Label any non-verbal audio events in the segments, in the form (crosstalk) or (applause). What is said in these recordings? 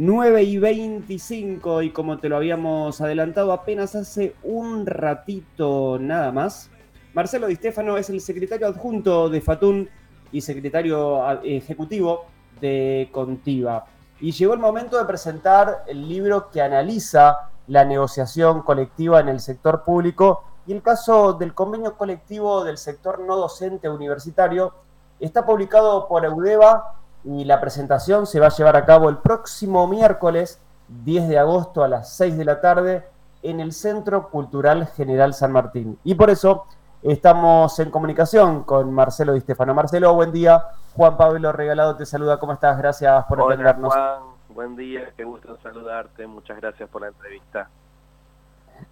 9 y 25 y como te lo habíamos adelantado apenas hace un ratito nada más, Marcelo Di Stefano es el secretario adjunto de Fatun y secretario ejecutivo de Contiva. Y llegó el momento de presentar el libro que analiza la negociación colectiva en el sector público y el caso del convenio colectivo del sector no docente universitario está publicado por Eudeva y la presentación se va a llevar a cabo el próximo miércoles 10 de agosto a las 6 de la tarde en el Centro Cultural General San Martín. Y por eso estamos en comunicación con Marcelo Di Stefano. Marcelo, buen día. Juan Pablo Regalado te saluda. ¿Cómo estás? Gracias por Hola, atendernos. Juan, buen día. Qué gusto saludarte. Muchas gracias por la entrevista.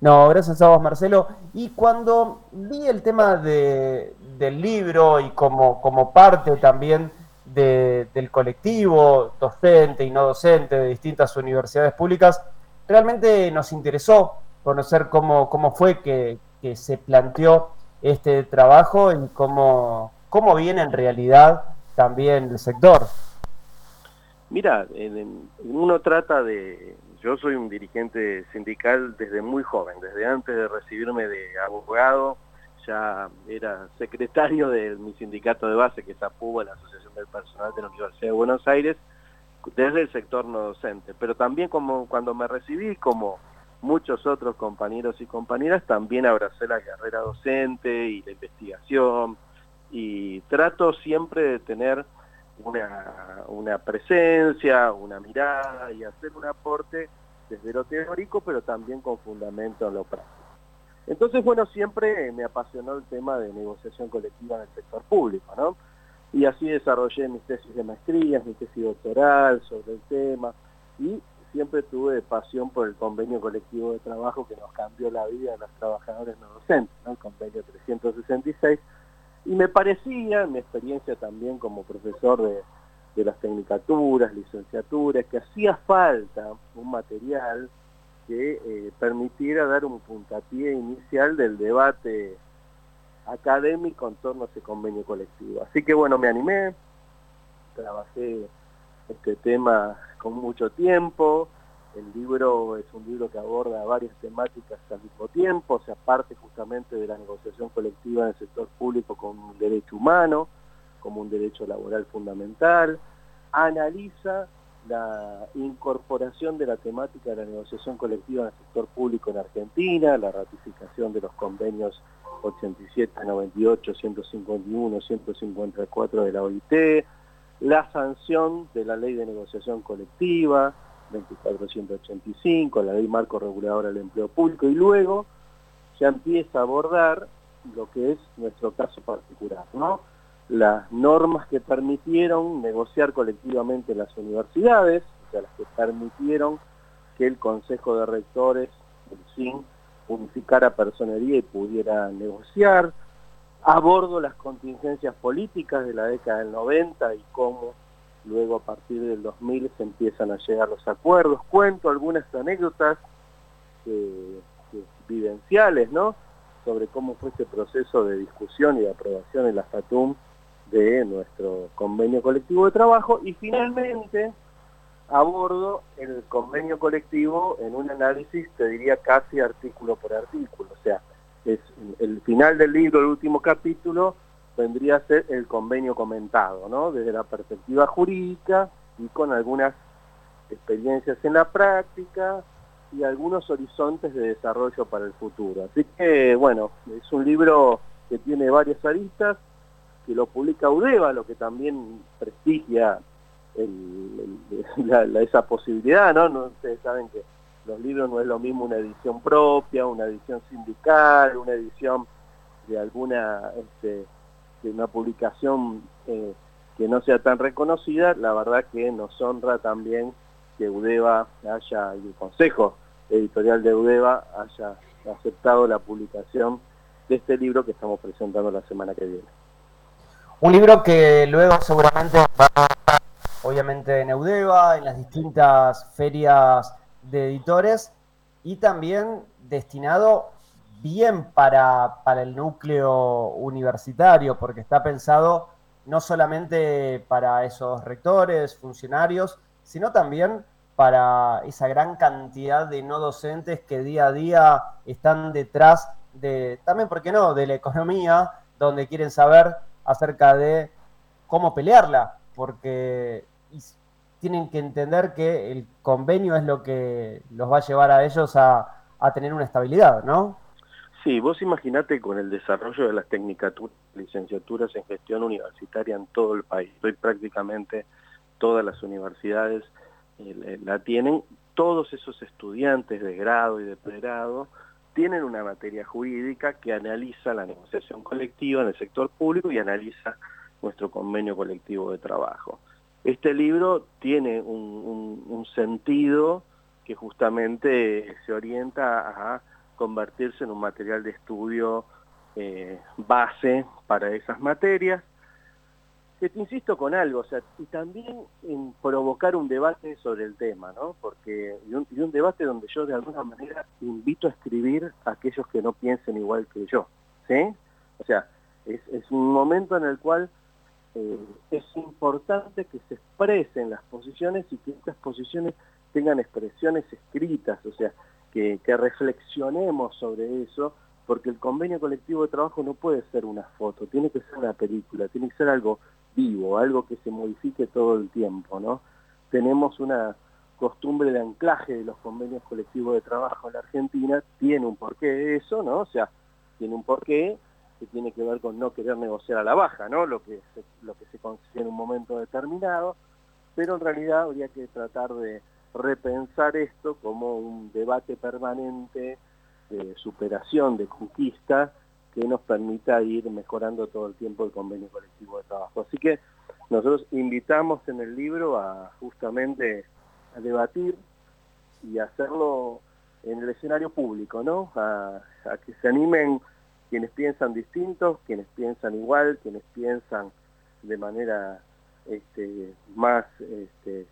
No, gracias a vos, Marcelo. Y cuando vi el tema de, del libro y como, como parte también del colectivo docente y no docente de distintas universidades públicas, realmente nos interesó conocer cómo, cómo fue que, se planteó este trabajo y cómo, cómo viene en realidad también el sector. Mira, uno trata de... Yo soy un dirigente sindical desde muy joven, desde antes de recibirme de abogado, ya era secretario de mi sindicato de base, que es APUBA, la Asociación del Personal de la Universidad de Buenos Aires, desde el sector no docente. Pero también como cuando me recibí, como muchos otros compañeros y compañeras, también abracé la carrera docente y la investigación, y trato siempre de tener una, una presencia, una mirada y hacer un aporte desde lo teórico, pero también con fundamento en lo práctico. Entonces, bueno, siempre me apasionó el tema de negociación colectiva en el sector público, ¿no? Y así desarrollé mis tesis de maestría, mi tesis doctoral sobre el tema, y siempre tuve pasión por el convenio colectivo de trabajo que nos cambió la vida de los trabajadores no docentes, ¿no? el convenio 366, y me parecía, en mi experiencia también como profesor de, de las tecnicaturas, licenciaturas, que hacía falta un material que eh, permitiera dar un puntapié inicial del debate académico en torno a ese convenio colectivo. Así que bueno, me animé, trabajé este tema con mucho tiempo, el libro es un libro que aborda varias temáticas al mismo tiempo, o sea, parte justamente de la negociación colectiva en el sector público como un derecho humano, como un derecho laboral fundamental, analiza la incorporación de la temática de la negociación colectiva en el sector público en Argentina, la ratificación de los convenios 87, 98, 151, 154 de la OIT, la sanción de la ley de negociación colectiva, 2485, la ley marco reguladora del empleo público, y luego ya empieza a abordar lo que es nuestro caso particular, ¿no? Las normas que permitieron negociar colectivamente las universidades, o sea, las que permitieron que el Consejo de Rectores, el SIN, unificara personería y pudiera negociar, abordo las contingencias políticas de la década del 90 y cómo luego a partir del 2000 se empiezan a llegar los acuerdos, cuento algunas anécdotas vivenciales, ¿no?, sobre cómo fue este proceso de discusión y de aprobación en la FATUM de nuestro convenio colectivo de trabajo y finalmente abordo el convenio colectivo en un análisis, te diría casi artículo por artículo, o sea, es el final del libro, el último capítulo, vendría a ser el convenio comentado, ¿no? Desde la perspectiva jurídica y con algunas experiencias en la práctica y algunos horizontes de desarrollo para el futuro. Así que, bueno, es un libro que tiene varias aristas, que lo publica Udeva, lo que también prestigia (laughs) esa posibilidad, ¿no? ¿no? Ustedes saben que los libros no es lo mismo una edición propia, una edición sindical, una edición de alguna, este, de una publicación eh, que no sea tan reconocida, la verdad que nos honra también que Udeva haya, y el Consejo Editorial de Udeva haya aceptado la publicación de este libro que estamos presentando la semana que viene. Un libro que luego seguramente va a estar obviamente en Eudeva, en las distintas ferias de editores y también destinado bien para, para el núcleo universitario, porque está pensado no solamente para esos rectores, funcionarios, sino también para esa gran cantidad de no docentes que día a día están detrás de, también, ¿por qué no?, de la economía, donde quieren saber acerca de cómo pelearla, porque tienen que entender que el convenio es lo que los va a llevar a ellos a, tener una estabilidad, ¿no? Sí, vos imaginate con el desarrollo de las licenciaturas en gestión universitaria en todo el país. Hoy prácticamente todas las universidades eh, la tienen. Todos esos estudiantes de grado y de pregrado tienen una materia jurídica que analiza la negociación colectiva en el sector público y analiza nuestro convenio colectivo de trabajo. Este libro tiene un, sentido que justamente se orienta a convertirse en un material de estudio eh, base para esas materias que te insisto con algo, o sea, y también en provocar un debate sobre el tema, ¿no? Porque, y un, debate donde yo de alguna manera invito a escribir a aquellos que no piensen igual que yo, ¿sí? O sea, es, un momento en el cual eh, es importante que se expresen las posiciones y que estas posiciones tengan expresiones escritas, o sea, que, que reflexionemos sobre eso, porque el convenio colectivo de trabajo no puede ser una foto, tiene que ser una película, tiene que ser algo vivo, algo que se modifique todo el tiempo, ¿no? Tenemos una costumbre de anclaje de los convenios colectivos de trabajo en la Argentina, tiene un porqué eso, ¿no? O sea, tiene un porqué que tiene que ver con no querer negociar a la baja, ¿no? Lo que se, lo que se consigue en un momento determinado, pero en realidad habría que tratar de repensar esto como un debate permanente de superación, de conquista, que nos permita ir mejorando todo el tiempo el convenio colectivo de trabajo. Así que nosotros invitamos en el libro a justamente a debatir y hacerlo en el escenario público, ¿no? A, que se animen quienes piensan distintos, quienes piensan igual, quienes piensan de manera este, más este,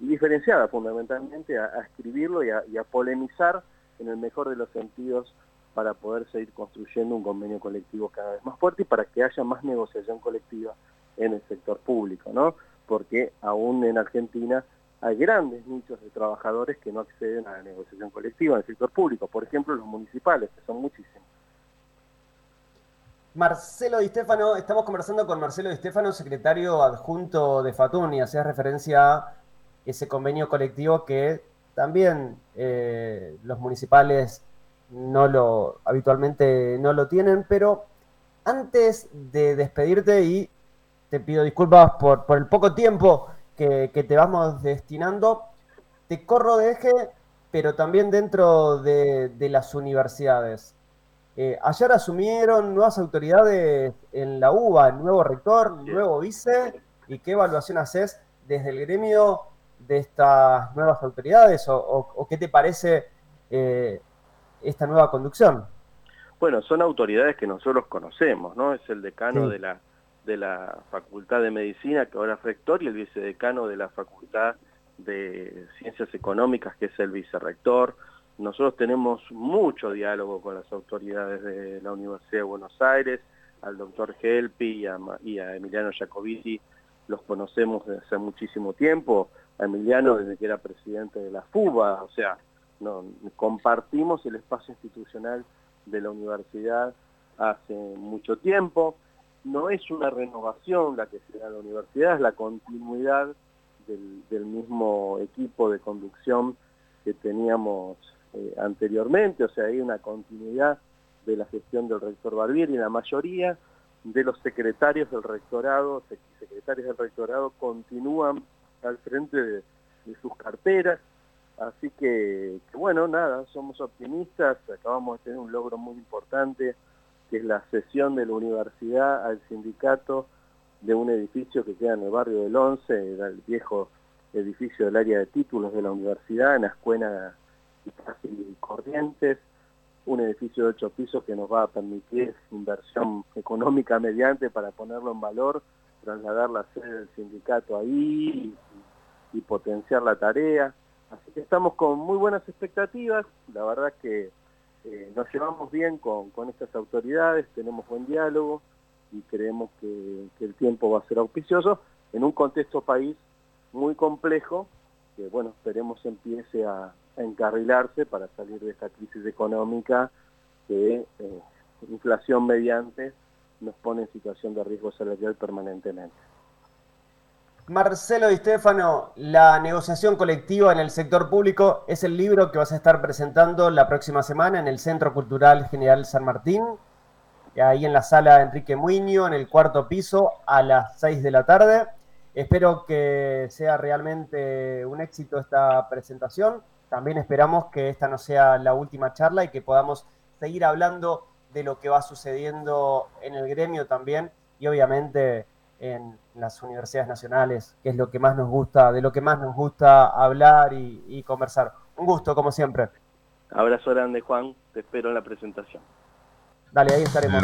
diferenciada fundamentalmente, a, escribirlo y a polemizar en el mejor de los sentidos para poder seguir construyendo un convenio colectivo cada vez más fuerte y para que haya más negociación colectiva en el sector público, ¿no? Porque aún en Argentina hay grandes nichos de trabajadores que no acceden a la negociación colectiva en el sector público, por ejemplo los municipales, que son muchísimos. Marcelo Di Stefano, estamos conversando con Marcelo Di Stefano, secretario adjunto de Fatun, y hacía referencia a ese convenio colectivo que también eh, los municipales no lo, habitualmente no lo tienen, pero antes de despedirte y te pido disculpas por, el poco tiempo que, te vamos destinando, te corro de eje, pero también dentro de, las universidades. Eh, ayer asumieron nuevas autoridades en la UBA, nuevo rector, nuevo vice, y qué evaluación haces desde el gremio de estas nuevas autoridades o, qué te parece eh, esta nueva conducción? Bueno, son autoridades que nosotros conocemos, ¿no? Es el decano de, la, de la Facultad de Medicina, que ahora es rector, y el vicedecano de la Facultad de Ciencias Económicas, que es el vicerrector. Nosotros tenemos mucho diálogo con las autoridades de la Universidad de Buenos Aires, al doctor Helpi y a, Emiliano Jacobiti los conocemos desde hace muchísimo tiempo, a Emiliano desde que era presidente de la FUBA, o sea, compartimos el espacio institucional de la universidad hace mucho tiempo. No es una renovación la que se da en la universidad, es la continuidad del, mismo equipo de conducción que teníamos eh, anteriormente, o sea, hay una continuidad de la gestión del rector Barbieri, la mayoría de los secretarios del rectorado, secretarios del rectorado continúan al frente de sus carteras, Así que, bueno, nada, somos optimistas, acabamos de tener un logro muy importante, que es la cesión de la universidad al sindicato de un edificio que queda en el barrio del Once, era el viejo edificio del área de títulos de la universidad, en Ascuena y Corrientes, un edificio de ocho pisos que nos va a permitir inversión económica mediante para ponerlo en valor, trasladar la sede del sindicato ahí y potenciar la tarea. Así que estamos con muy buenas expectativas, la verdad que eh, nos llevamos bien con, estas autoridades, tenemos buen diálogo y creemos que, el tiempo va a ser auspicioso en un contexto país muy complejo que bueno, esperemos empiece a, encarrilarse para salir de esta crisis económica que eh, inflación mediante nos pone en situación de riesgo salarial permanentemente. Marcelo Di Stefano, La negociación colectiva en el sector público es el libro que vas a estar presentando la próxima semana en el Centro Cultural General San Martín, ahí en la sala Enrique Muño, en el cuarto piso, a las 6 de la tarde. Espero que sea realmente un éxito esta presentación. También esperamos que esta no sea la última charla y que podamos seguir hablando de lo que va sucediendo en el gremio también y obviamente en las universidades nacionales, que es lo que más nos gusta, de lo que más nos gusta hablar y, conversar. Un gusto, como siempre. Abrazo grande, Juan. Te espero en la presentación. Dale, ahí estaremos.